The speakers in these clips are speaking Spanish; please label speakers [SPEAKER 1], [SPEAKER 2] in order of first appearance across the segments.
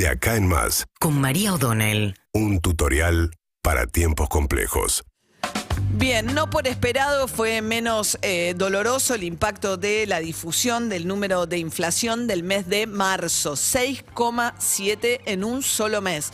[SPEAKER 1] De acá en más,
[SPEAKER 2] con María O'Donnell.
[SPEAKER 1] un tutorial para tiempos complejos.
[SPEAKER 3] Bien, no por esperado fue menos eh, doloroso el impacto de la difusión del número de inflación del mes de marzo, 6,7 en un solo mes.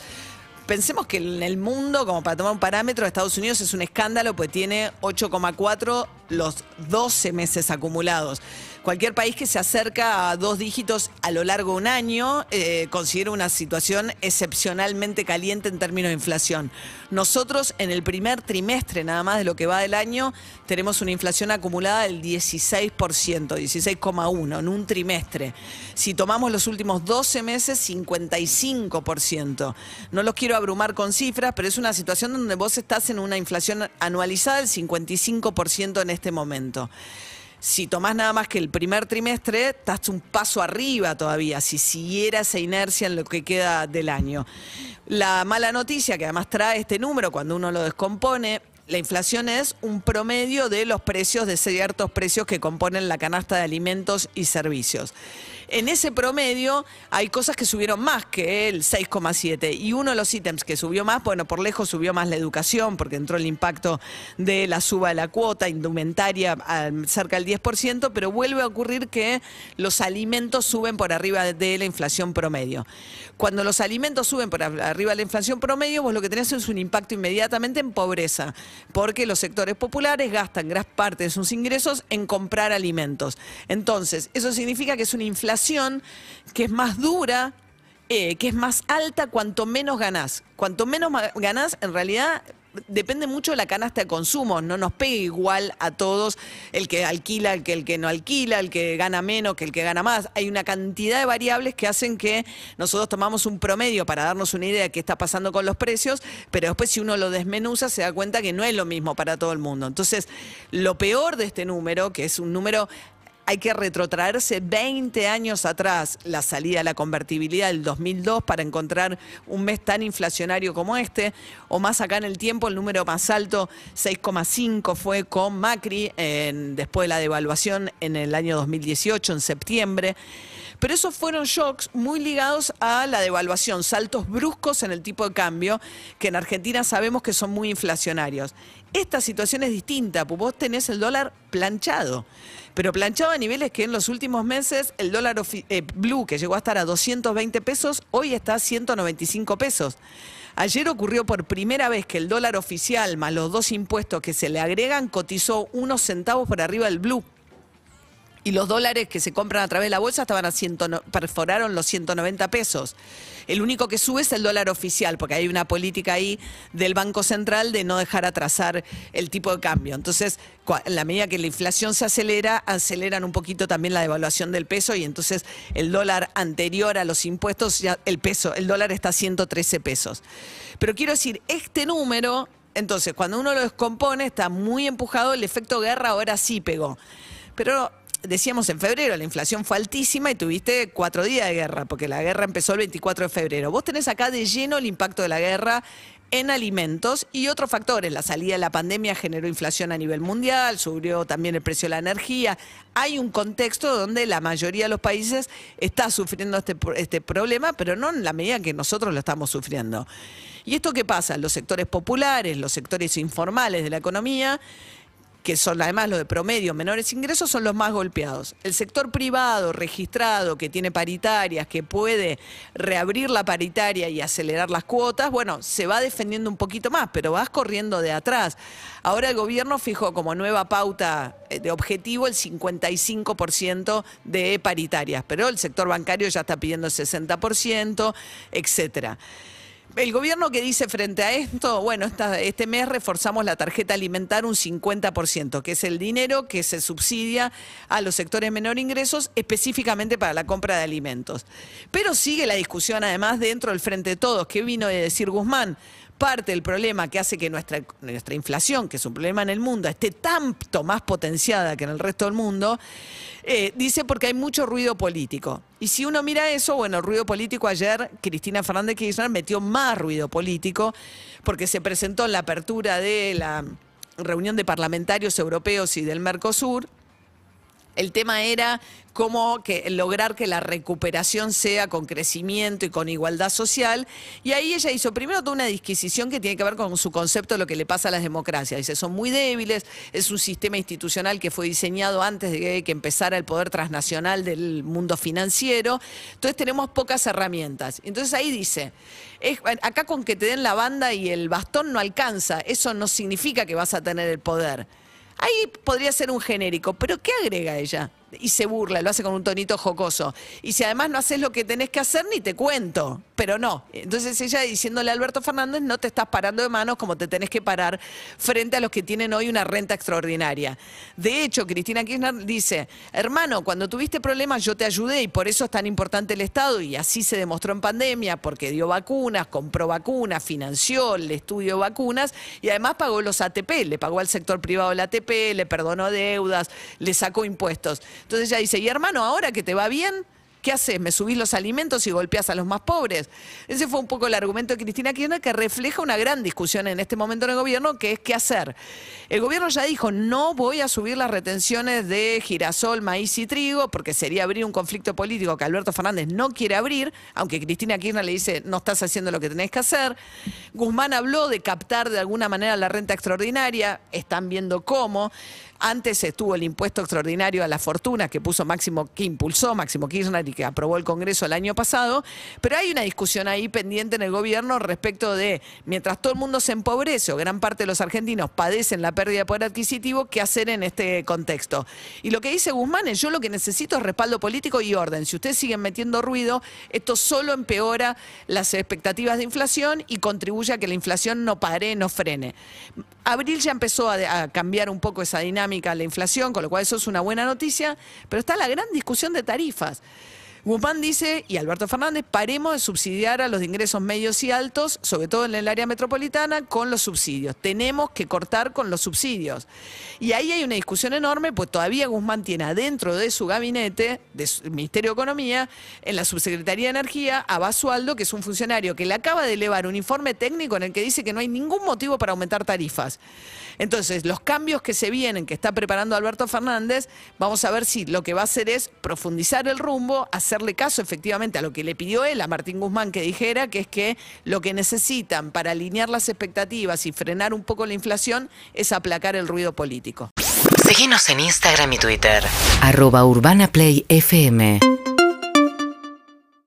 [SPEAKER 3] Pensemos que en el mundo, como para tomar un parámetro, Estados Unidos es un escándalo, pues tiene 8,4 los 12 meses acumulados. Cualquier país que se acerca a dos dígitos a lo largo de un año eh, considera una situación excepcionalmente caliente en términos de inflación. Nosotros en el primer trimestre nada más de lo que va del año tenemos una inflación acumulada del 16%, 16,1 en un trimestre. Si tomamos los últimos 12 meses, 55%. No los quiero abrumar con cifras, pero es una situación donde vos estás en una inflación anualizada del 55% en este momento. Si tomás nada más que el primer trimestre, estás un paso arriba todavía, si siguiera esa inercia en lo que queda del año. La mala noticia que además trae este número cuando uno lo descompone, la inflación es un promedio de los precios de ciertos precios que componen la canasta de alimentos y servicios. En ese promedio hay cosas que subieron más que el 6,7 y uno de los ítems que subió más, bueno, por lejos subió más la educación porque entró el impacto de la suba de la cuota, indumentaria cerca del 10%, pero vuelve a ocurrir que los alimentos suben por arriba de la inflación promedio. Cuando los alimentos suben por arriba de la inflación promedio, vos lo que tenés es un impacto inmediatamente en pobreza, porque los sectores populares gastan gran parte de sus ingresos en comprar alimentos. Entonces, eso significa que es una inflación que es más dura, eh, que es más alta cuanto menos ganás. Cuanto menos ganás, en realidad depende mucho de la canasta de consumo. No nos pega igual a todos el que alquila, el que, el que no alquila, el que gana menos, que el que gana más. Hay una cantidad de variables que hacen que nosotros tomamos un promedio para darnos una idea de qué está pasando con los precios, pero después si uno lo desmenuza se da cuenta que no es lo mismo para todo el mundo. Entonces, lo peor de este número, que es un número hay que retrotraerse 20 años atrás, la salida de la convertibilidad del 2002 para encontrar un mes tan inflacionario como este, o más acá en el tiempo, el número más alto, 6,5 fue con Macri, después de la devaluación en el año 2018, en septiembre. Pero esos fueron shocks muy ligados a la devaluación, saltos bruscos en el tipo de cambio, que en Argentina sabemos que son muy inflacionarios. Esta situación es distinta, porque vos tenés el dólar planchado, pero planchado a niveles que en los últimos meses el dólar eh, blue, que llegó a estar a 220 pesos, hoy está a 195 pesos. Ayer ocurrió por primera vez que el dólar oficial más los dos impuestos que se le agregan cotizó unos centavos por arriba del blue. Y los dólares que se compran a través de la bolsa estaban a 100, perforaron los 190 pesos. El único que sube es el dólar oficial, porque hay una política ahí del Banco Central de no dejar atrasar el tipo de cambio. Entonces, en la medida que la inflación se acelera, aceleran un poquito también la devaluación del peso y entonces el dólar anterior a los impuestos, ya el peso, el dólar está a 113 pesos. Pero quiero decir, este número, entonces, cuando uno lo descompone, está muy empujado, el efecto guerra ahora sí pegó. Pero decíamos en febrero, la inflación fue altísima y tuviste cuatro días de guerra, porque la guerra empezó el 24 de febrero. Vos tenés acá de lleno el impacto de la guerra en alimentos y otros factores. La salida de la pandemia generó inflación a nivel mundial, subió también el precio de la energía. Hay un contexto donde la mayoría de los países está sufriendo este, este problema, pero no en la medida que nosotros lo estamos sufriendo. ¿Y esto qué pasa? Los sectores populares, los sectores informales de la economía, que son además los de promedio, menores ingresos, son los más golpeados. El sector privado, registrado, que tiene paritarias, que puede reabrir la paritaria y acelerar las cuotas, bueno, se va defendiendo un poquito más, pero vas corriendo de atrás. Ahora el gobierno fijó como nueva pauta eh, de objetivo el 55% de paritarias, pero el sector bancario ya está pidiendo el 60%, etcétera. El gobierno que dice frente a esto, bueno, este mes reforzamos la tarjeta alimentar un 50%, que es el dinero que se subsidia a los sectores menor ingresos específicamente para la compra de alimentos. Pero sigue la discusión además dentro del Frente de Todos, que vino de decir Guzmán, parte del problema que hace que nuestra, nuestra inflación, que es un problema en el mundo, esté tanto más potenciada que en el resto del mundo, eh, dice porque hay mucho ruido político. Y si uno mira eso, bueno, ruido político ayer, Cristina Fernández Kirchner metió más ruido político porque se presentó en la apertura de la reunión de parlamentarios europeos y del Mercosur El tema era cómo lograr que la recuperación sea con crecimiento y con igualdad social. Y ahí ella hizo primero toda una disquisición que tiene que ver con su concepto de lo que le pasa a las democracias. Dice, son muy débiles, es un sistema institucional que fue diseñado antes de que empezara el poder transnacional del mundo financiero. Entonces tenemos pocas herramientas. Entonces ahí dice, acá con que te den la banda y el bastón no alcanza, eso no significa que vas a tener el poder. Ahí podría ser un genérico, pero ¿qué agrega ella? Y se burla, lo hace con un tonito jocoso. Y si además no haces lo que tenés que hacer, ni te cuento. Pero no. Entonces ella diciéndole a Alberto Fernández, no te estás parando de manos como te tenés que parar frente a los que tienen hoy una renta extraordinaria. De hecho, Cristina Kirchner dice, hermano, cuando tuviste problemas yo te ayudé y por eso es tan importante el Estado y así se demostró en pandemia, porque dio vacunas, compró vacunas, financió el estudio vacunas y además pagó los ATP, le pagó al sector privado el ATP, le perdonó deudas, le sacó impuestos. Entonces ella dice, y hermano, ahora que te va bien, ¿Qué haces? ¿Me subís los alimentos y golpeas a los más pobres? Ese fue un poco el argumento de Cristina Kirchner que refleja una gran discusión en este momento en el gobierno, que es qué hacer. El gobierno ya dijo, no voy a subir las retenciones de girasol, maíz y trigo, porque sería abrir un conflicto político que Alberto Fernández no quiere abrir, aunque Cristina Kirchner le dice, no estás haciendo lo que tenés que hacer. Guzmán habló de captar de alguna manera la renta extraordinaria, están viendo cómo. Antes estuvo el impuesto extraordinario a la fortuna que puso Máximo, que impulsó Máximo Kirchner y que aprobó el Congreso el año pasado, pero hay una discusión ahí pendiente en el gobierno respecto de, mientras todo el mundo se empobrece o gran parte de los argentinos padecen la pérdida de poder adquisitivo, ¿qué hacer en este contexto? Y lo que dice Guzmán es, yo lo que necesito es respaldo político y orden. Si ustedes siguen metiendo ruido, esto solo empeora las expectativas de inflación y contribuye a que la inflación no pare, no frene. Abril ya empezó a cambiar un poco esa dinámica la inflación, con lo cual eso es una buena noticia, pero está la gran discusión de tarifas. Guzmán dice, y Alberto Fernández, paremos de subsidiar a los de ingresos medios y altos, sobre todo en el área metropolitana, con los subsidios. Tenemos que cortar con los subsidios. Y ahí hay una discusión enorme, pues todavía Guzmán tiene adentro de su gabinete, del Ministerio de Economía, en la Subsecretaría de Energía, a Basualdo, que es un funcionario que le acaba de elevar un informe técnico en el que dice que no hay ningún motivo para aumentar tarifas. Entonces, los cambios que se vienen, que está preparando Alberto Fernández, vamos a ver si lo que va a hacer es profundizar el rumbo, hacerle caso efectivamente a lo que le pidió él a Martín Guzmán que dijera, que es que lo que necesitan para alinear las expectativas y frenar un poco la inflación es aplacar el ruido político.
[SPEAKER 2] Síguenos en Instagram y Twitter. Arroba Urbana Play FM.